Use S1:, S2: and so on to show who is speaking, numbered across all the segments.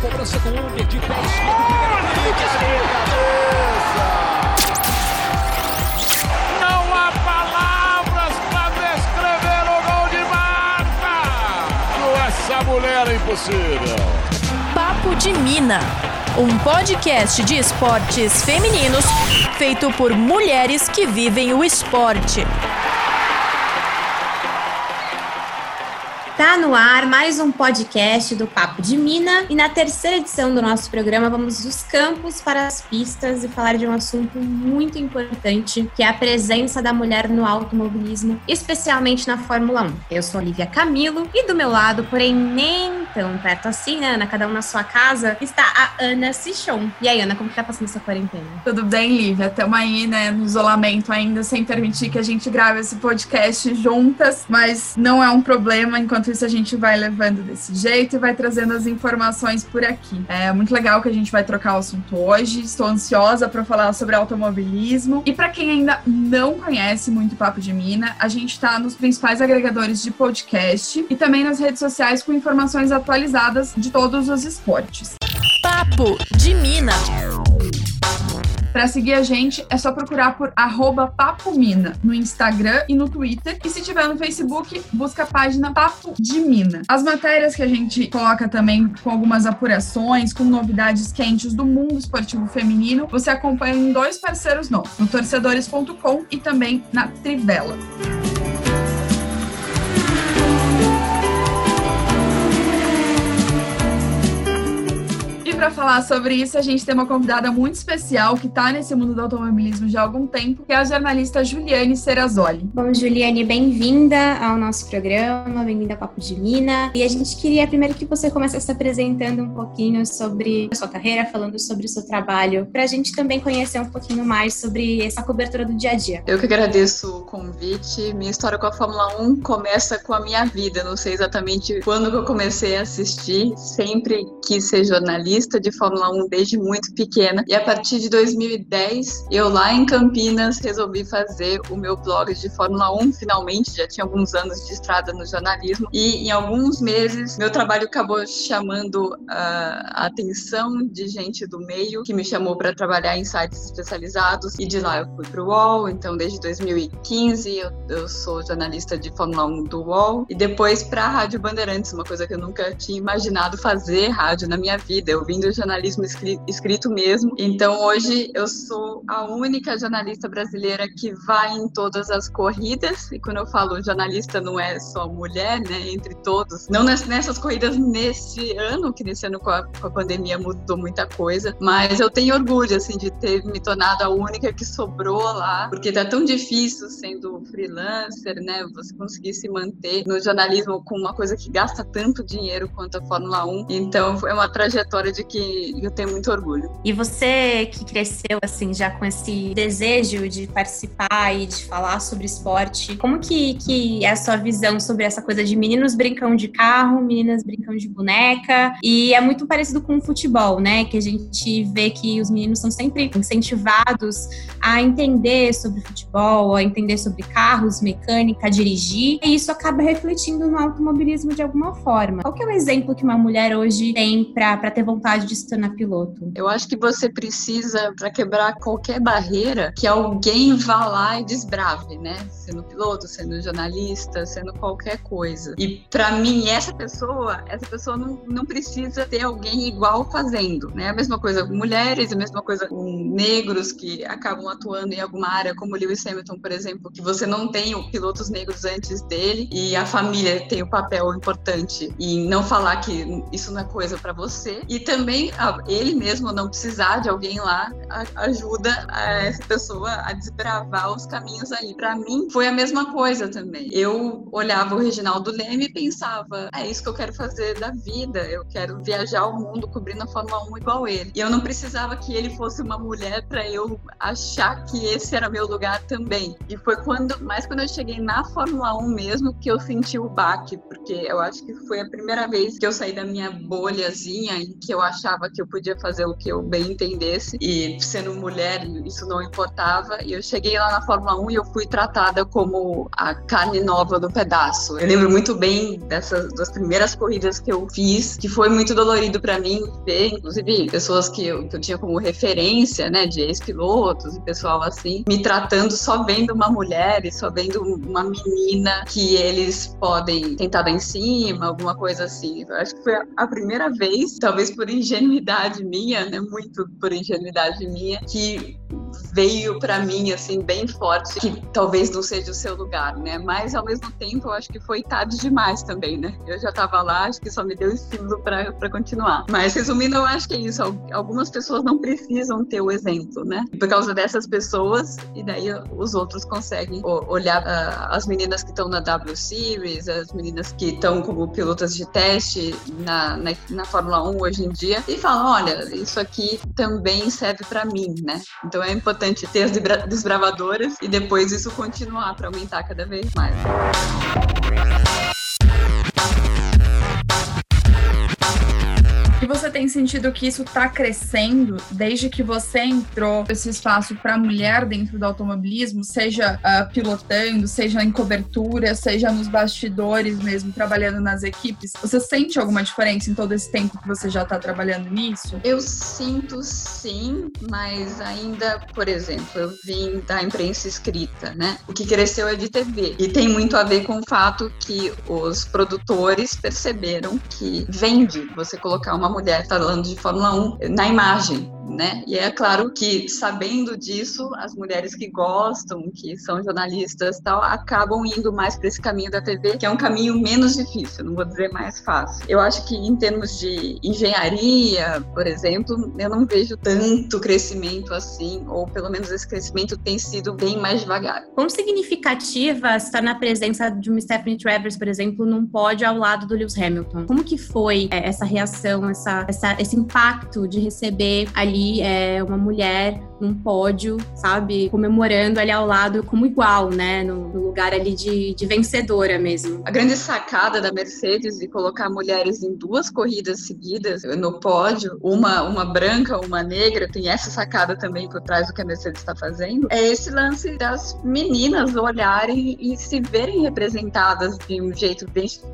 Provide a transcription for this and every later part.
S1: cobrança do Unger de pé esquerdo. Não há palavras para descrever o gol de Marta. Essa mulher é impossível.
S2: Papo de Mina. Um podcast de esportes femininos feito por mulheres que vivem o esporte.
S3: Tá no ar mais um podcast do Papo de Mina e na terceira edição do nosso programa vamos dos campos para as pistas e falar de um assunto muito importante que é a presença da mulher no automobilismo, especialmente na Fórmula 1. Eu sou Olivia Camilo e do meu lado, porém nem tão perto assim, né, Ana, cada um na sua casa, está a Ana Sichon. E aí, Ana, como que tá passando essa quarentena?
S4: Tudo bem, Lívia? Estamos aí, né, no isolamento ainda, sem permitir que a gente grave esse podcast juntas, mas não é um problema enquanto enquanto isso a gente vai levando desse jeito e vai trazendo as informações por aqui. É muito legal que a gente vai trocar o assunto hoje. Estou ansiosa para falar sobre automobilismo. E para quem ainda não conhece muito Papo de Mina, a gente está nos principais agregadores de podcast e também nas redes sociais com informações atualizadas de todos os esportes.
S2: Papo de Mina.
S4: Para seguir a gente, é só procurar por arroba Papo Mina no Instagram e no Twitter. E se tiver no Facebook, busca a página Papo de Mina. As matérias que a gente coloca também com algumas apurações, com novidades quentes do mundo esportivo feminino, você acompanha em dois parceiros nossos, no torcedores.com e também na Trivela. Para falar sobre isso, a gente tem uma convidada muito especial que está nesse mundo do automobilismo já há algum tempo, que é a jornalista Juliane Serazoli.
S3: Bom, Juliane, bem-vinda ao nosso programa, bem-vinda ao Papo de Mina. E a gente queria primeiro que você começasse se apresentando um pouquinho sobre a sua carreira, falando sobre o seu trabalho, para a gente também conhecer um pouquinho mais sobre essa cobertura do dia a dia.
S5: Eu que agradeço o convite. Minha história com a Fórmula 1 começa com a minha vida. Não sei exatamente quando que eu comecei a assistir, sempre quis ser jornalista de Fórmula 1 desde muito pequena. E a partir de 2010, eu lá em Campinas resolvi fazer o meu blog de Fórmula 1. Finalmente, já tinha alguns anos de estrada no jornalismo. E em alguns meses, meu trabalho acabou chamando a atenção de gente do meio, que me chamou para trabalhar em sites especializados. E de lá eu fui para o UOL. Então, desde 2015, eu, eu sou jornalista de Fórmula 1 do UOL. E depois para a Rádio Bandeirantes, uma coisa que eu nunca tinha imaginado fazer rádio na minha vida. Eu vim do jornalismo escrito mesmo. Então hoje eu sou a única jornalista brasileira que vai em todas as corridas. E quando eu falo jornalista, não é só mulher, né? Entre todos. Não nessas corridas nesse ano, que nesse ano com a, com a pandemia mudou muita coisa. Mas eu tenho orgulho, assim, de ter me tornado a única que sobrou lá. Porque tá tão difícil sendo freelancer, né? Você conseguir se manter no jornalismo com uma coisa que gasta tanto dinheiro quanto a Fórmula 1. Então é uma trajetória de que eu tenho muito orgulho.
S3: E você que cresceu assim já com esse desejo de participar e de falar sobre esporte, como que, que é a sua visão sobre essa coisa de meninos brincam de carro, meninas brincam de boneca? E é muito parecido com o futebol, né? Que a gente vê que os meninos são sempre incentivados a entender sobre futebol, a entender sobre carros, mecânica, dirigir, e isso acaba refletindo no automobilismo de alguma forma. Qual que é o exemplo que uma mulher hoje tem para ter vontade de se tornar piloto?
S5: Eu acho que você precisa, para quebrar qualquer barreira, que alguém vá lá e desbrave, né? Sendo piloto, sendo jornalista, sendo qualquer coisa. E para mim, essa pessoa, essa pessoa não, não precisa ter alguém igual fazendo, né? A mesma coisa com mulheres, a mesma coisa com negros que acabam atuando em alguma área, como Lewis Hamilton, por exemplo, que você não tem pilotos negros antes dele e a família tem o papel importante em não falar que isso não é coisa para você. E também também ele mesmo não precisar de alguém lá ajuda essa pessoa a desbravar os caminhos ali. Para mim foi a mesma coisa também. Eu olhava o Reginaldo Leme e pensava, é isso que eu quero fazer da vida. Eu quero viajar o mundo cobrindo a Fórmula 1 igual ele. E eu não precisava que ele fosse uma mulher para eu achar que esse era meu lugar também. E foi quando, mais quando eu cheguei na Fórmula 1 mesmo, que eu senti o baque, porque eu acho que foi a primeira vez que eu saí da minha bolhazinha e que eu achava que eu podia fazer o que eu bem entendesse e sendo mulher isso não importava. E eu cheguei lá na Fórmula 1 e eu fui tratada como a carne nova do pedaço. Eu lembro muito bem dessas das primeiras corridas que eu fiz, que foi muito dolorido para mim ver, inclusive pessoas que eu, que eu tinha como referência, né, de ex-pilotos e pessoal assim, me tratando só vendo uma mulher e só vendo uma menina que eles podem tentar dar em cima, alguma coisa assim. Eu acho que foi a primeira vez, talvez por ingenuidade minha, né, muito por ingenuidade minha, que veio para mim assim bem forte que talvez não seja o seu lugar, né? Mas ao mesmo tempo eu acho que foi tarde demais também, né? Eu já estava lá, acho que só me deu estímulo para continuar. Mas resumindo, eu acho que é isso. Algumas pessoas não precisam ter o exemplo, né? Por causa dessas pessoas e daí os outros conseguem olhar uh, as meninas que estão na W Series, as meninas que estão como pilotas de teste na, na, na Fórmula 1 hoje em dia e falam, olha, isso aqui também serve para mim, né? Então é importante ter as desbravadoras e depois isso continuar para aumentar cada vez mais.
S4: Tem sentido que isso está crescendo desde que você entrou esse espaço para mulher dentro do automobilismo, seja uh, pilotando, seja em cobertura, seja nos bastidores mesmo, trabalhando nas equipes? Você sente alguma diferença em todo esse tempo que você já está trabalhando nisso?
S5: Eu sinto sim, mas ainda, por exemplo, eu vim da imprensa escrita, né? O que cresceu é de TV. E tem muito a ver com o fato que os produtores perceberam que vende você colocar uma mulher falando de Fórmula 1 na imagem, né? E é claro que, sabendo disso, as mulheres que gostam, que são jornalistas tal, acabam indo mais para esse caminho da TV, que é um caminho menos difícil, não vou dizer mais fácil. Eu acho que em termos de engenharia, por exemplo, eu não vejo tanto crescimento assim, ou pelo menos esse crescimento tem sido bem mais devagar.
S3: Quão significativa estar na presença de uma Stephanie Travers, por exemplo, num pódio ao lado do Lewis Hamilton? Como que foi é, essa reação, essa, essa, esse impacto de receber ali é, uma mulher num pódio, sabe, comemorando ali ao lado como igual, né, no, no, lugar ali de, de vencedora mesmo.
S5: A grande sacada da Mercedes de colocar mulheres em duas corridas seguidas no pódio, uma uma branca, uma negra, tem essa sacada também por trás do que a Mercedes está fazendo, é esse lance das meninas olharem e se verem representadas de um jeito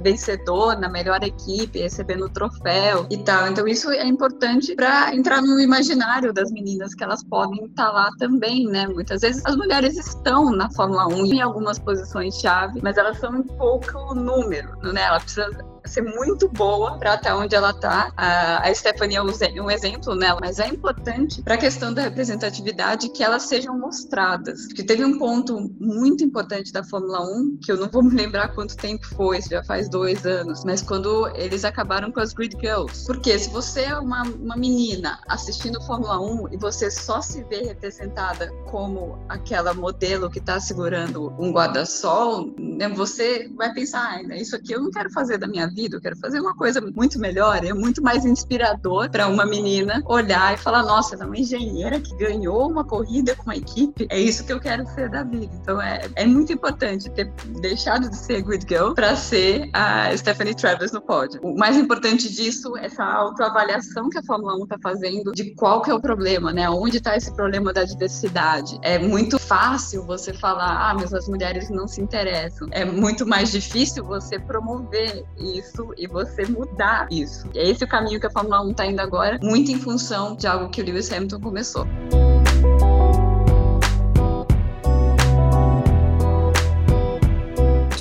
S5: vencedor na melhor equipe, recebendo o troféu e tal. Então isso é importante para entrar no imaginário das meninas que elas podem estar tá lá também, né? Muitas vezes as mulheres estão na Fórmula 1 em algumas posições chave, mas elas são um pouco número, né? Ela precisa ser muito boa para estar onde ela está. A, Stephanie é um exemplo nela, mas é importante para a questão da representatividade que elas sejam mostradas. Porque teve um ponto muito importante da Fórmula 1, que eu não vou me lembrar quanto tempo foi, já faz dois anos, mas quando eles acabaram com as Grid Girls. Porque se você é uma, uma menina assistindo Fórmula 1 e você só se vê representada como aquela modelo que está segurando um guarda-sol, você vai pensar, ah, isso aqui eu não quero fazer da minha vida, eu quero fazer uma coisa muito melhor, é muito mais inspirador para uma menina olhar e falar: nossa, ela é uma engenheira que ganhou uma corrida com uma equipe, é isso que eu quero ser da vida. Então é, é muito importante ter deixado de ser Good Girl para ser a Stephanie Travers no pódio. O mais importante disso é essa autoavaliação que a Fórmula 1 está fazendo de qual que é o problema, né? Onde está esse problema da diversidade? É muito fácil você falar, ah, mas as mulheres não se interessam. É muito mais difícil você promover isso isso e você mudar isso. E é esse o caminho que a Fórmula 1 está indo agora, muito em função de algo que o Lewis Hamilton começou.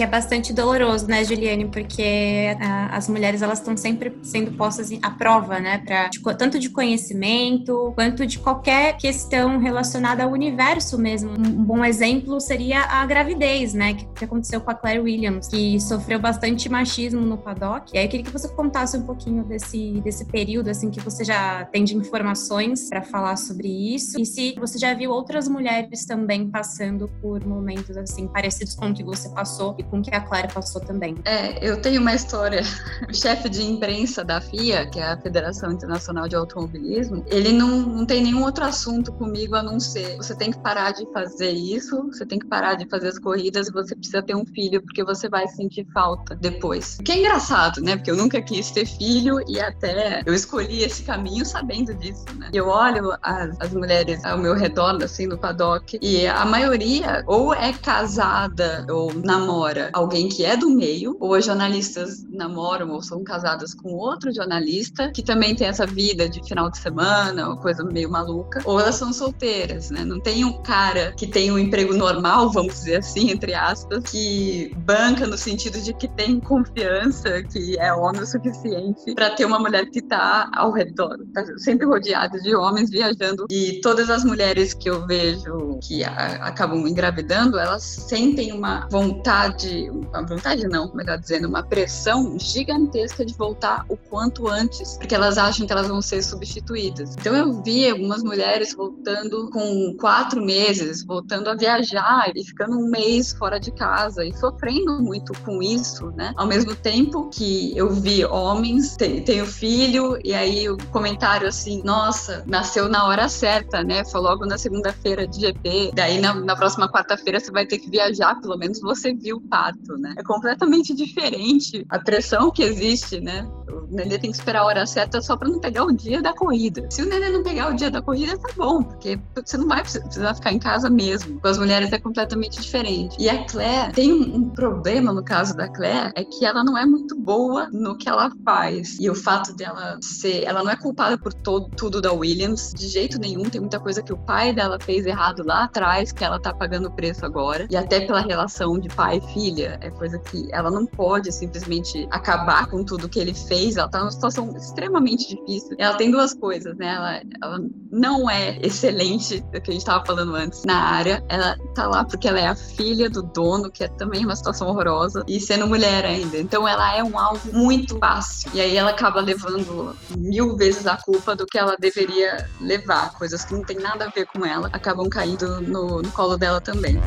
S3: É bastante doloroso, né, Juliane? Porque uh, as mulheres elas estão sempre sendo postas à prova, né? Pra, de, tanto de conhecimento quanto de qualquer questão relacionada ao universo mesmo. Um, bom exemplo seria a gravidez, né? Que, que, aconteceu com a Claire Williams, que sofreu bastante machismo no paddock. E aí eu queria que você contasse um pouquinho desse, desse período, assim, que você já tem de informações para falar sobre isso. E se você já viu outras mulheres também passando por momentos, assim, parecidos com o que você passou com que a Claire passou também.
S5: É, eu tenho uma história. O chefe de imprensa da FIA, que é a Federação Internacional de Automobilismo, ele não, não tem nenhum outro assunto comigo a não ser você tem que parar de fazer isso, você tem que parar de fazer as corridas, você precisa ter um filho porque você vai sentir falta depois. O que é engraçado, né? Porque eu nunca quis ter filho e até eu escolhi esse caminho sabendo disso, né? Eu olho as, as mulheres ao meu redor, assim, no paddock, e a maioria ou é casada ou namora alguém que é do meio, ou as jornalistas namoram ou são casadas com outro jornalista que também tem essa vida de final de semana, coisa meio maluca, ou elas são solteiras, né? Não tem um cara que tem um emprego normal, vamos dizer assim, entre aspas, que banca no sentido de que tem confiança, que é homem o suficiente para ter uma mulher que tá ao redor, tá sempre rodeada de homens viajando e todas as mulheres que eu vejo que a, acabam engravidando, elas sentem uma vontade, uma vontade não, melhor dizendo, uma pressão gigantesca de voltar o quanto antes, porque elas acham que elas vão ser substituídas. Então eu vi algumas mulheres voltando com quatro meses, voltando a viajar e ficando um mês fora de casa e sofrendo muito com isso, né? Ao mesmo tempo que eu vi homens, tenho filho, e aí o comentário assim, nossa, nasceu na hora certa, né? Foi logo na segunda-feira de GP, daí na, na próxima quarta-feira você vai ter que viajar, pelo menos você viu o parto, né? É completamente diferente a pressão que existe, né? O nenê tem que esperar a hora certa só para não pegar o dia da corrida. Se o nenê não pegar o dia da corrida, tá bom, porque você não vai precisar ficar em casa mesmo. Com as mulheres é completamente diferente. E a Claire tem um, problema no caso da Claire, é que ela não é muito boa no que ela faz. E o fato dela ser, ela não é culpada por todo, tudo da Williams, de jeito nenhum. Tem muita coisa que o pai dela fez errado lá atrás, que ela tá pagando o preço agora. E até pela relação de pai e filha, é coisa que ela não pode simplesmente acabar com tudo que ele fez. Ela tá numa situação extremamente difícil. Ela tem duas coisas, né? Ela, ela não é excelente, do que a gente tava falando antes, na área. Ela tá lá porque ela é a filha do dono, que é também uma situação horrorosa, e sendo mulher ainda. Então ela é um alvo muito fácil. E aí ela acaba levando mil vezes a culpa do que ela deveria levar. Coisas que não tem nada a ver com ela acabam caindo no, no colo dela também.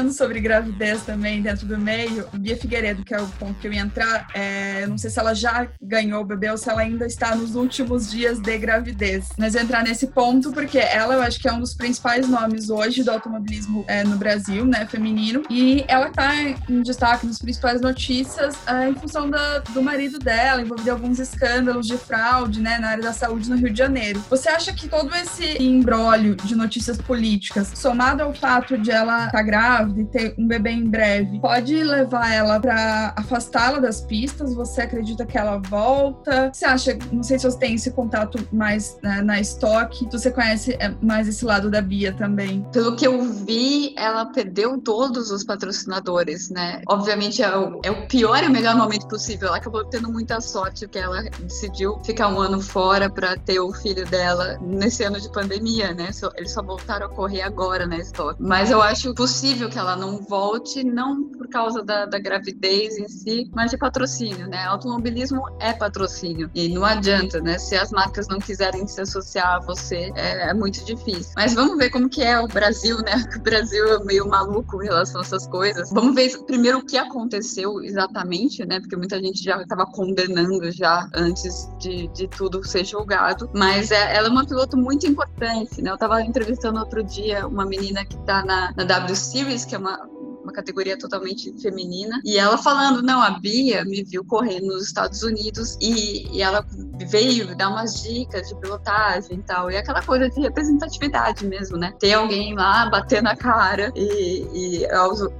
S4: Falando sobre gravidez também dentro do meio, Bia Figueiredo, que é o ponto que eu ia entrar, é, não sei se ela já ganhou o bebê ou se ela ainda está nos últimos dias de gravidez. Mas eu entrar nesse ponto porque ela, eu acho que é um dos principais nomes hoje do automobilismo é, no Brasil, né, feminino, e ela está em destaque nas principais notícias é, em função da, do marido dela, envolvido em alguns escândalos de fraude, né, na área da saúde no Rio de Janeiro. Você acha que todo esse embrólio de notícias políticas, somado ao fato de ela estar tá grávida, grávida e ter um bebê em breve, pode levar ela para afastá-la das pistas? Você acredita que ela volta? Você acha, não sei se você tem esse contato mais né, na estoque, você conhece é, mais esse lado da Bia também?
S5: Pelo que eu vi, ela perdeu todos os patrocinadores, né? Obviamente é o, é o pior e o melhor momento possível. Ela acabou tendo muita sorte que ela decidiu ficar um ano fora para ter o filho dela nesse ano de pandemia, né? Eles só voltaram a correr agora na estoque. Mas eu acho possível que ela não volte, não por causa da, da gravidez em si, mas de patrocínio, né? Automobilismo é patrocínio e não adianta, né? Se as marcas não quiserem se associar a você, é, é muito difícil. Mas vamos ver como que é o Brasil, né? O Brasil é meio maluco em relação a essas coisas. Vamos ver primeiro o que aconteceu exatamente, né? Porque muita gente já estava condenando já antes de, de tudo ser julgado. Mas é, ela é uma piloto muito importante, né? Eu estava entrevistando outro dia uma menina que está na, na W Series que é uma, categoria totalmente feminina. E ela falando, não, a Bia me viu correr nos Estados Unidos e, e ela veio dar umas dicas de pilotagem e tal. E aquela coisa de representatividade mesmo, né? Ter alguém lá batendo a cara e, e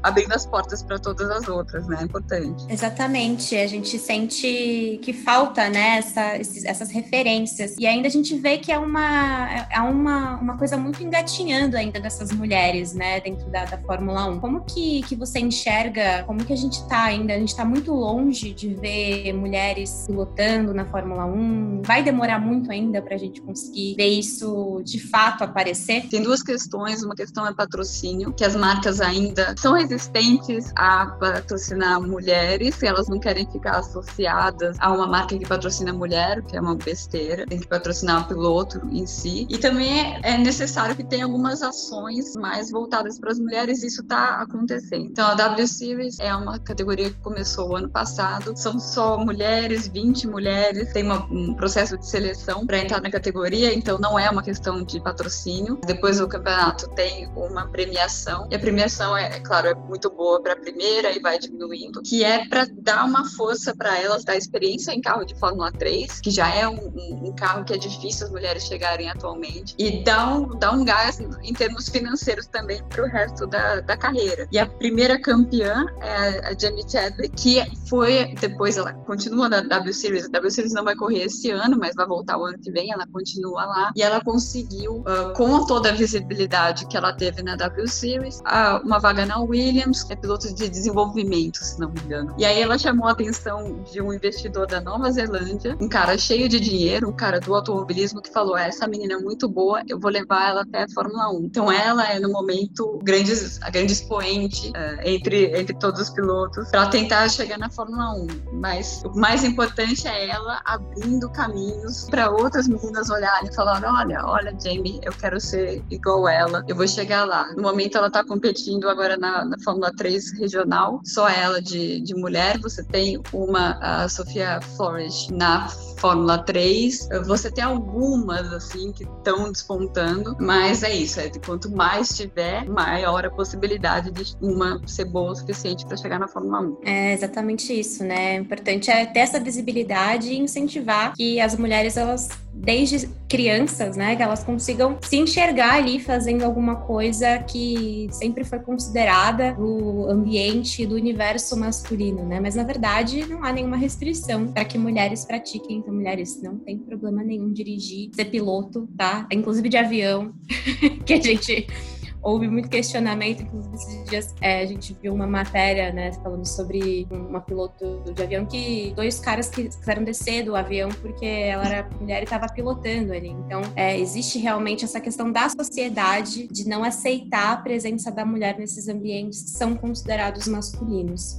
S5: abrindo as portas para todas as outras, né? É importante.
S3: Exatamente. A gente sente que falta, né, essa, esses, essas referências. E ainda a gente vê que é uma, é uma, uma coisa muito engatinhando ainda dessas mulheres, né, dentro da, da Fórmula 1. Como que que, você enxerga, como que a gente tá ainda? A gente tá muito longe de ver mulheres pilotando na Fórmula 1. Vai demorar muito ainda para a gente conseguir ver isso de fato aparecer?
S5: Tem duas questões. Uma questão é patrocínio, que as marcas ainda são resistentes a patrocinar mulheres, elas não querem ficar associadas a uma marca que patrocina mulher, que é uma besteira. Tem que patrocinar o piloto em si. E também é necessário que tenha algumas ações mais voltadas para as mulheres. Isso está acontecendo. Então, a W Series é uma categoria que começou o ano passado. São só mulheres, 20 mulheres. Tem uma, um processo de seleção para entrar na categoria, então não é uma questão de patrocínio. Depois do campeonato tem uma premiação. E a premiação é, é claro, é muito boa para a primeira e vai diminuindo, que é para dar uma força para elas da experiência em carro de Fórmula 3, que já é um, um, um, carro que é difícil as mulheres chegarem atualmente, e dá um, dá um gás em termos financeiros também para o resto da, da carreira. E a primeira campeã é a Jamie Chadwick, que foi, depois ela continua na W Series, a W Series não vai correr esse ano, mas vai voltar o ano que vem, ela continua lá, e ela conseguiu, uh, com toda a visibilidade que ela teve na W Series, uh, uma vaga na Williams, é piloto de desenvolvimento, se não me engano. E aí ela chamou a atenção de um investidor da Nova Zelândia, um cara cheio de dinheiro, um cara do automobilismo que falou: essa menina é muito boa, eu vou levar ela até a Fórmula 1. Então ela é no momento grande, a grande expoente uh, entre, entre todos os pilotos para tentar chegar na Fórmula 1. Mas o mais importante é ela abrindo caminhos para outras meninas olharem e falar: olha, olha, Jamie, eu quero ser igual ela, eu vou chegar lá. No momento ela está competindo agora na, na, Fórmula 3 regional, só ela de, de mulher. Você tem uma, a Sofia Flores na Fórmula 3. Você tem algumas, assim, que estão despontando, mas é isso. É, quanto mais tiver, maior a possibilidade de uma ser boa o suficiente para chegar na Fórmula 1.
S3: É exatamente isso, né? O importante é ter essa visibilidade e incentivar que as mulheres, elas desde crianças, né, que elas consigam se enxergar ali fazendo alguma coisa que sempre foi considerada no ambiente do universo masculino, né? Mas na verdade não há nenhuma restrição para que mulheres pratiquem. Então, mulheres não tem problema nenhum dirigir, ser piloto, tá? Inclusive de avião, que a gente houve muito questionamento, inclusive esses dias é, a gente viu uma matéria, né, falando sobre uma piloto de avião que dois caras que quiseram descer do avião porque ela era mulher e estava pilotando ali. Então, é, existe realmente essa questão da sociedade de não aceitar a presença da mulher nesses ambientes que são considerados masculinos.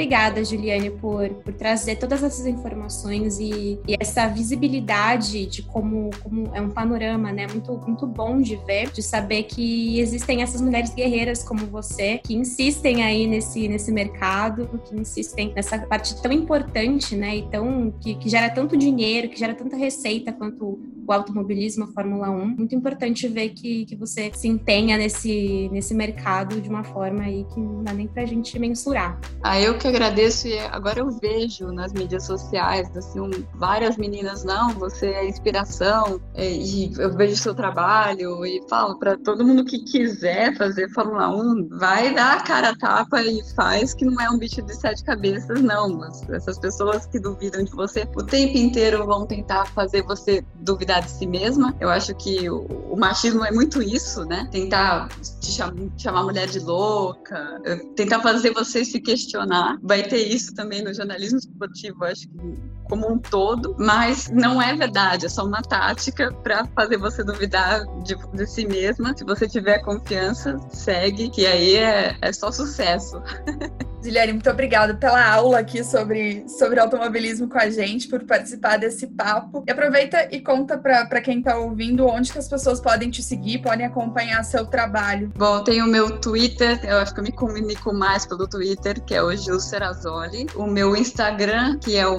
S3: Obrigada, Juliane, por, por trazer todas essas informações e, e, essa visibilidade de como, como é um panorama, né? Muito, muito bom de ver, de saber que existem essas mulheres guerreiras como você, que insistem aí nesse, nesse mercado, que insistem nessa parte tão importante, né? E tão, que, que gera tanto dinheiro, que gera tanta receita quanto o automobilismo, a Fórmula 1. Muito importante ver que, que você se empenha nesse, nesse mercado de uma forma aí que não dá nem pra gente mensurar.
S5: Ah, eu que agradeço e agora eu vejo nas mídias sociais, assim, várias meninas, não, você é inspiração, e, e eu vejo seu trabalho e falo para todo mundo que quiser fazer Fórmula 1, vai dar a cara a tapa e faz, que não é um bicho de sete cabeças, não. Essas pessoas que duvidam de você o tempo inteiro vão tentar fazer você duvidar de si mesma. Eu acho que o, machismo é muito isso, né? Tentar te chamar, chamar mulher de louca, tentar fazer você se questionar vai ter isso também no jornalismo esportivo, acho que como um todo, mas não é verdade, é só uma tática para fazer você duvidar de, de, si mesma. Se você tiver confiança, segue, que aí é, é só sucesso.
S4: Ziliane, muito obrigada pela aula aqui sobre, sobre automobilismo com a gente, por participar desse papo. E aproveita e conta para quem está ouvindo onde que as pessoas podem te seguir, podem acompanhar seu trabalho.
S5: Bom, tem o meu Twitter, eu acho que eu me comunico mais pelo Twitter, que é o Gil Serazoli. O meu Instagram, que é o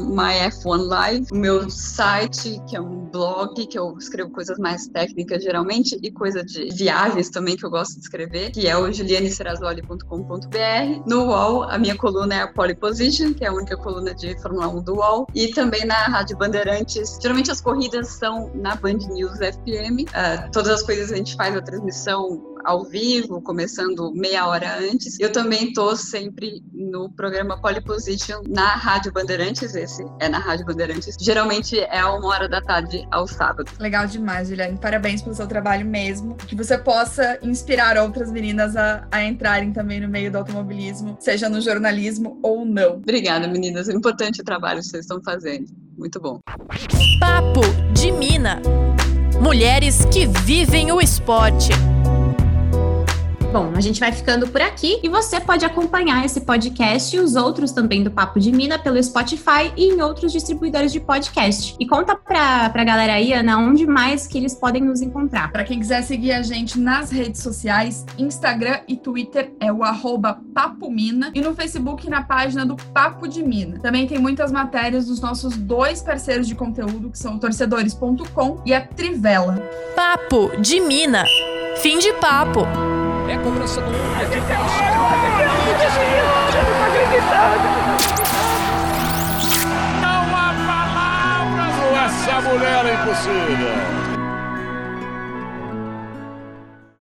S5: MyF1 Live. O meu site, que é um blog, que eu escrevo coisas mais técnicas geralmente, e coisa de viagens também, que eu gosto de escrever, que é o julianeserazoli.com.br. No UOL, a minha coluna é a Pole Position, que é a única coluna de Fórmula 1 do UOL, e também na Rádio Bandeirantes. Geralmente as corridas são na Band News FM. Uh, todas as coisas a gente faz a transmissão ao vivo, começando meia hora antes. Eu também estou sempre no programa Polyposition na Rádio Bandeirantes, esse é na Rádio Bandeirantes. Geralmente é uma hora da tarde ao sábado.
S4: Legal demais, Juliane. Parabéns pelo seu trabalho mesmo. Que você possa inspirar outras meninas a, a entrarem também no meio do automobilismo, seja no jornalismo ou não.
S5: Obrigada, meninas. É importante o trabalho que vocês estão fazendo. Muito bom.
S2: Papo de Mina. Mulheres que vivem o esporte.
S3: Bom, a gente vai ficando por aqui e você pode acompanhar esse podcast e os outros também do Papo de Mina pelo Spotify e em outros distribuidores de podcast. E conta pra, pra galera aí, Ana, onde mais que eles podem nos encontrar.
S4: Para quem quiser seguir a gente nas redes sociais, Instagram e Twitter é o arroba Papo Mina e no Facebook na página do Papo de Mina. Também tem muitas matérias dos nossos dois parceiros de conteúdo, que são torcedores.com e a Trivela.
S2: Papo de Mina. Fim de papo.
S1: É cobrança do é difícil. Não há palavras. Essa mulher é impossível.